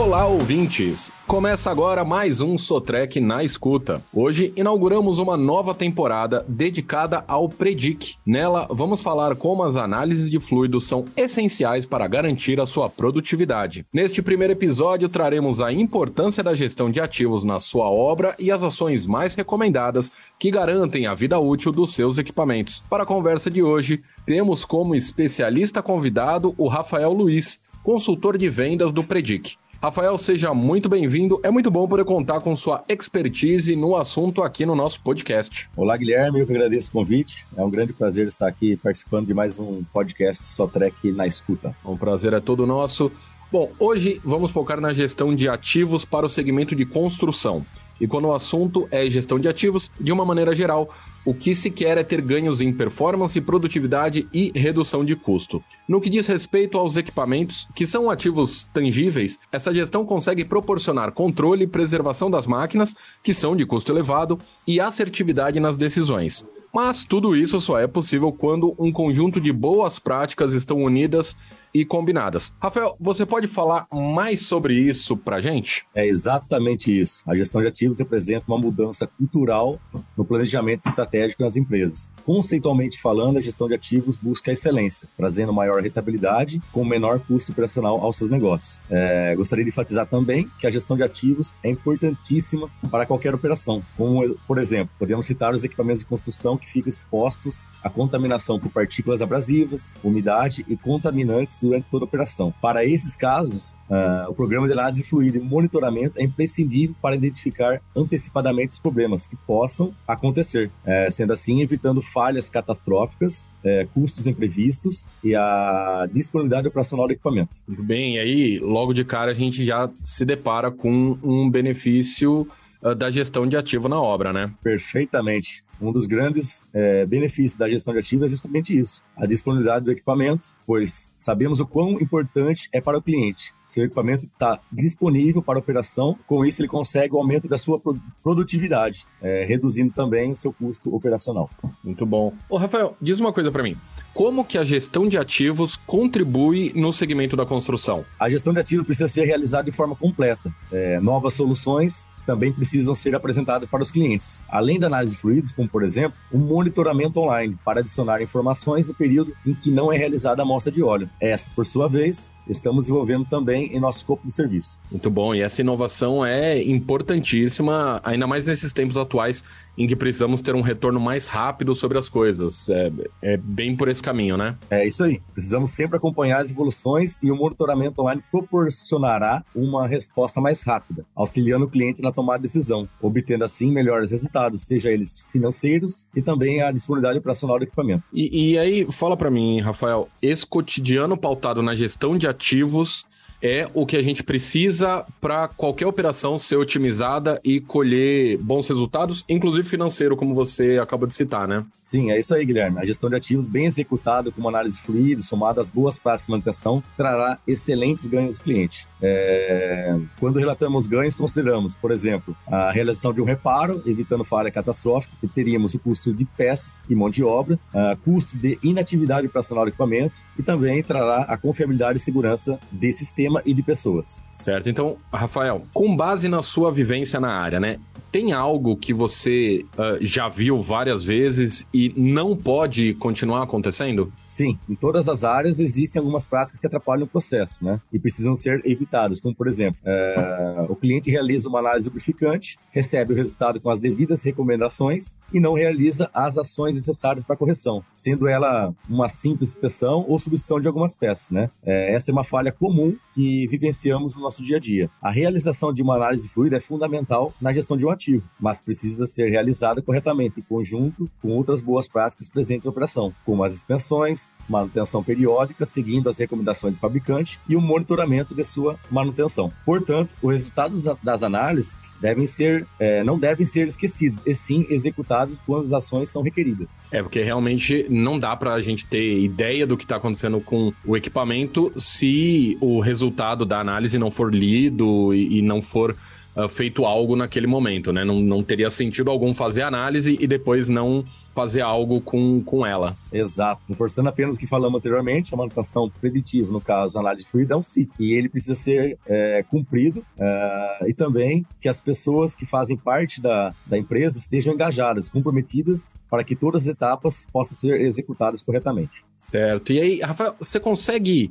Olá, ouvintes! Começa agora mais um Sotrec na escuta. Hoje inauguramos uma nova temporada dedicada ao Predic. Nela, vamos falar como as análises de fluidos são essenciais para garantir a sua produtividade. Neste primeiro episódio, traremos a importância da gestão de ativos na sua obra e as ações mais recomendadas que garantem a vida útil dos seus equipamentos. Para a conversa de hoje, temos como especialista convidado o Rafael Luiz, consultor de vendas do Predic. Rafael, seja muito bem-vindo. É muito bom poder contar com sua expertise no assunto aqui no nosso podcast. Olá, Guilherme. Eu que agradeço o convite. É um grande prazer estar aqui participando de mais um podcast Só Trek na escuta. Um prazer é todo nosso. Bom, hoje vamos focar na gestão de ativos para o segmento de construção. E quando o assunto é gestão de ativos, de uma maneira geral, o que se quer é ter ganhos em performance, produtividade e redução de custo. No que diz respeito aos equipamentos, que são ativos tangíveis, essa gestão consegue proporcionar controle e preservação das máquinas, que são de custo elevado, e assertividade nas decisões. Mas tudo isso só é possível quando um conjunto de boas práticas estão unidas e combinadas. Rafael, você pode falar mais sobre isso pra gente? É exatamente isso. A gestão de ativos representa uma mudança cultural no planejamento estratégico nas empresas. Conceitualmente falando, a gestão de ativos busca a excelência, trazendo maior rentabilidade com menor custo operacional aos seus negócios. É, gostaria de enfatizar também que a gestão de ativos é importantíssima para qualquer operação. Como, por exemplo, podemos citar os equipamentos de construção que ficam expostos à contaminação por partículas abrasivas, umidade e contaminantes durante toda a operação. Para esses casos, uh, o programa de análise fluida e monitoramento é imprescindível para identificar antecipadamente os problemas que possam acontecer, uh, sendo assim evitando falhas catastróficas, uh, custos imprevistos e a disponibilidade operacional do equipamento. Muito bem, e aí logo de cara a gente já se depara com um benefício da gestão de ativo na obra, né? Perfeitamente. Um dos grandes é, benefícios da gestão de ativos é justamente isso: a disponibilidade do equipamento, pois sabemos o quão importante é para o cliente. Seu equipamento está disponível para operação, com isso ele consegue o aumento da sua produtividade, é, reduzindo também o seu custo operacional. Muito bom. Ô, Rafael, diz uma coisa para mim. Como que a gestão de ativos contribui no segmento da construção? A gestão de ativos precisa ser realizada de forma completa. É, novas soluções também precisam ser apresentadas para os clientes. Além da análise de fluidos, como por exemplo, um monitoramento online para adicionar informações no período em que não é realizada a amostra de óleo. Esta, por sua vez, estamos desenvolvendo também em nosso escopo de serviço. Muito bom, e essa inovação é importantíssima, ainda mais nesses tempos atuais em que precisamos ter um retorno mais rápido sobre as coisas. É, é bem por esse caminho, né? É isso aí. Precisamos sempre acompanhar as evoluções e o monitoramento online proporcionará uma resposta mais rápida, auxiliando o cliente na tomada de decisão, obtendo assim melhores resultados, seja eles financeiros e também a disponibilidade operacional do equipamento. E, e aí, fala para mim, Rafael, esse cotidiano pautado na gestão de ativos é o que a gente precisa para qualquer operação ser otimizada e colher bons resultados, inclusive financeiro, como você acabou de citar, né? Sim, é isso aí, Guilherme. A gestão de ativos bem executada, com uma análise fluida, somada às boas práticas de manutenção, trará excelentes ganhos ao cliente. É... Quando relatamos ganhos, consideramos, por exemplo, a realização de um reparo, evitando falha catastrófica, que teríamos o custo de peças e mão de obra, custo de inatividade operacional do equipamento e também trará a confiabilidade e segurança desse sistema sistema e de pessoas. Certo. Então, Rafael, com base na sua vivência na área, né? Tem algo que você uh, já viu várias vezes e não pode continuar acontecendo? Sim, em todas as áreas existem algumas práticas que atrapalham o processo, né? E precisam ser evitadas, como por exemplo, é, o cliente realiza uma análise lubrificante, recebe o resultado com as devidas recomendações e não realiza as ações necessárias para correção, sendo ela uma simples inspeção ou substituição de algumas peças, né? É, essa é uma falha comum que vivenciamos no nosso dia a dia. A realização de uma análise fluida é fundamental na gestão de um mas precisa ser realizada corretamente, em conjunto com outras boas práticas presentes na operação, como as inspeções, manutenção periódica, seguindo as recomendações do fabricante e o monitoramento de sua manutenção. Portanto, os resultados das análises devem ser, é, não devem ser esquecidos, e sim executados quando as ações são requeridas. É, porque realmente não dá para a gente ter ideia do que está acontecendo com o equipamento se o resultado da análise não for lido e, e não for uh, feito algo naquele momento, né? Não, não teria sentido algum fazer análise e depois não fazer algo com, com ela. Exato. Reforçando apenas o que falamos anteriormente, a manutenção preditiva, no caso, a análise de fluido, é um ciclo. E ele precisa ser é, cumprido é, e também que as pessoas que fazem parte da, da empresa estejam engajadas, comprometidas, para que todas as etapas possam ser executadas corretamente. Certo. E aí, Rafael, você consegue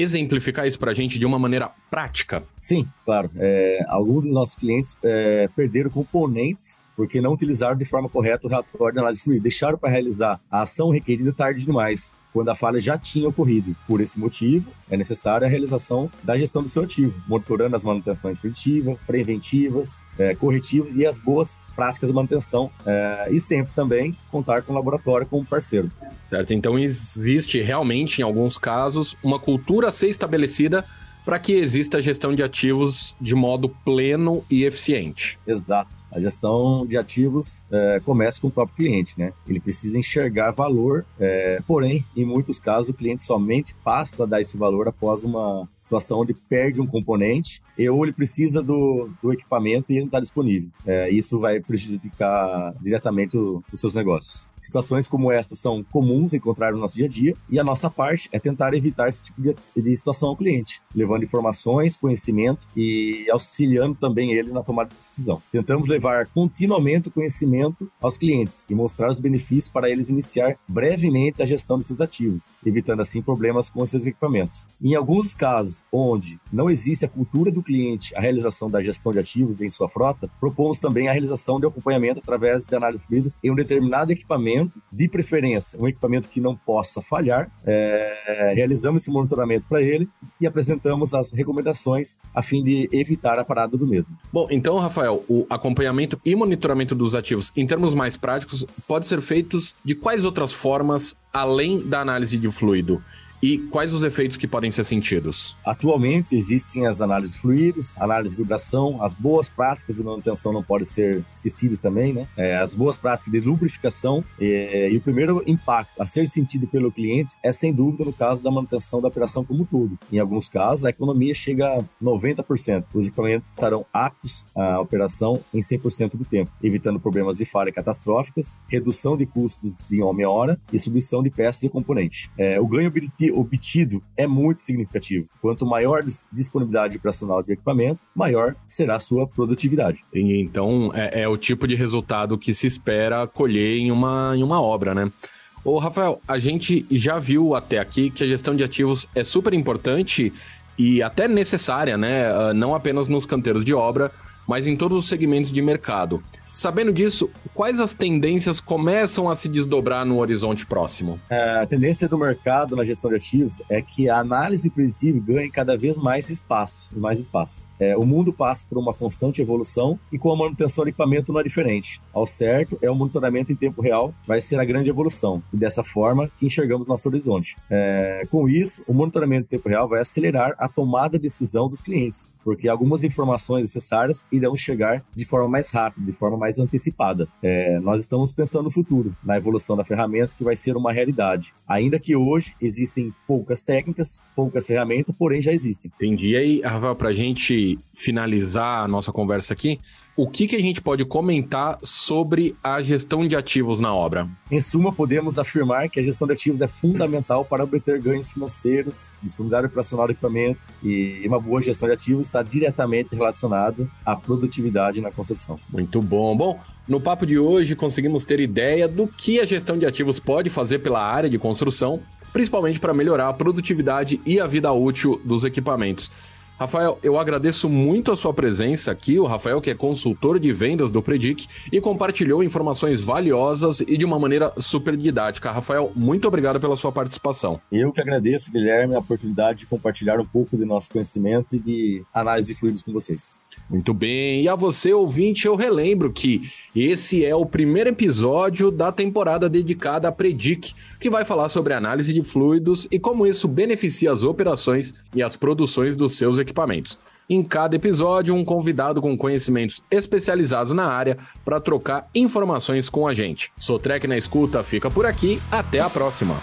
exemplificar isso para a gente de uma maneira prática? Sim, claro. É, alguns dos nossos clientes é, perderam componentes porque não utilizaram de forma correta o relatório de análise fluida, deixaram para realizar a ação requerida tarde demais quando a falha já tinha ocorrido. Por esse motivo, é necessária a realização da gestão do seu ativo, monitorando as manutenções preditivas, preventivas, é, corretivas e as boas práticas de manutenção. É, e sempre também contar com o laboratório como parceiro. Certo, então existe realmente, em alguns casos, uma cultura a ser estabelecida para que exista a gestão de ativos de modo pleno e eficiente. Exato. A gestão de ativos é, começa com o próprio cliente, né? Ele precisa enxergar valor, é, porém, em muitos casos, o cliente somente passa a dar esse valor após uma situação onde perde um componente e ou ele precisa do, do equipamento e ele não está disponível. É, isso vai prejudicar diretamente o, os seus negócios. Situações como essa são comuns encontrar no nosso dia a dia e a nossa parte é tentar evitar esse tipo de, situação ao cliente, levando informações, conhecimento e auxiliando também ele na tomada de decisão. Tentamos levar continuamente o conhecimento aos clientes e mostrar os benefícios para eles iniciar brevemente a gestão de seus ativos, evitando assim problemas com seus equipamentos. Em alguns casos onde não existe a cultura do cliente a realização da gestão de ativos em sua frota, propomos também a realização de acompanhamento através de análise fluida em um determinado equipamento equipamento, de preferência, um equipamento que não possa falhar. É, realizamos esse monitoramento para ele e apresentamos as recomendações a fim de evitar a parada do mesmo. Bom, então, Rafael, o acompanhamento e monitoramento dos ativos, em termos mais práticos, pode ser feitos de quais outras formas além da análise de fluido? E quais os efeitos que podem ser sentidos? Atualmente existem as análises fluidos, análise de vibração, as boas práticas de manutenção não podem ser esquecidas também, né? É, as boas práticas de lubrificação é, e o primeiro impacto a ser sentido pelo cliente é sem dúvida no caso da manutenção da operação como um todo. Em alguns casos a economia chega a 90%. Os equipamentos estarão aptos à operação em 100% do tempo, evitando problemas de falha catastróficas, redução de custos de homem-hora e substituição de peças e componentes. É, o ganho objetivo obtido é muito significativo. Quanto maior disponibilidade operacional de equipamento, maior será a sua produtividade. Então, é, é o tipo de resultado que se espera colher em uma, em uma obra, né? Ô, Rafael, a gente já viu até aqui que a gestão de ativos é super importante e até necessária, né? Ah, não apenas nos canteiros de obra, mas em todos os segmentos de mercado. Sabendo disso, quais as tendências começam a se desdobrar no horizonte próximo? É, a tendência do mercado na gestão de ativos é que a análise preditiva ganhe cada vez mais espaço, mais espaço. É, o mundo passa por uma constante evolução e com a manutenção do equipamento não é diferente. Ao certo, é o monitoramento em tempo real vai ser a grande evolução e dessa forma enxergamos nosso horizonte. É, com isso, o monitoramento em tempo real vai acelerar a tomada de decisão dos clientes, porque algumas informações necessárias irão chegar de forma mais rápida, de forma mais antecipada. É, nós estamos pensando no futuro, na evolução da ferramenta que vai ser uma realidade. Ainda que hoje existem poucas técnicas, poucas ferramentas, porém já existem. Entendi. E aí, Rafael, para a gente finalizar a nossa conversa aqui, o que, que a gente pode comentar sobre a gestão de ativos na obra? Em suma, podemos afirmar que a gestão de ativos é fundamental para obter ganhos financeiros, disponibilidade operacional do equipamento e uma boa gestão de ativos está diretamente relacionado à produtividade na construção. Muito bom. Bom, no papo de hoje conseguimos ter ideia do que a gestão de ativos pode fazer pela área de construção, principalmente para melhorar a produtividade e a vida útil dos equipamentos. Rafael, eu agradeço muito a sua presença aqui, o Rafael, que é consultor de vendas do Predic, e compartilhou informações valiosas e de uma maneira super didática. Rafael, muito obrigado pela sua participação. Eu que agradeço, Guilherme, a oportunidade de compartilhar um pouco do nosso conhecimento e de análise de fluidos com vocês. Muito bem. E a você, ouvinte, eu relembro que esse é o primeiro episódio da temporada dedicada a Predic, que vai falar sobre análise de fluidos e como isso beneficia as operações e as produções dos seus equipamentos. Em cada episódio, um convidado com conhecimentos especializados na área para trocar informações com a gente. Sou Trek na escuta, fica por aqui, até a próxima.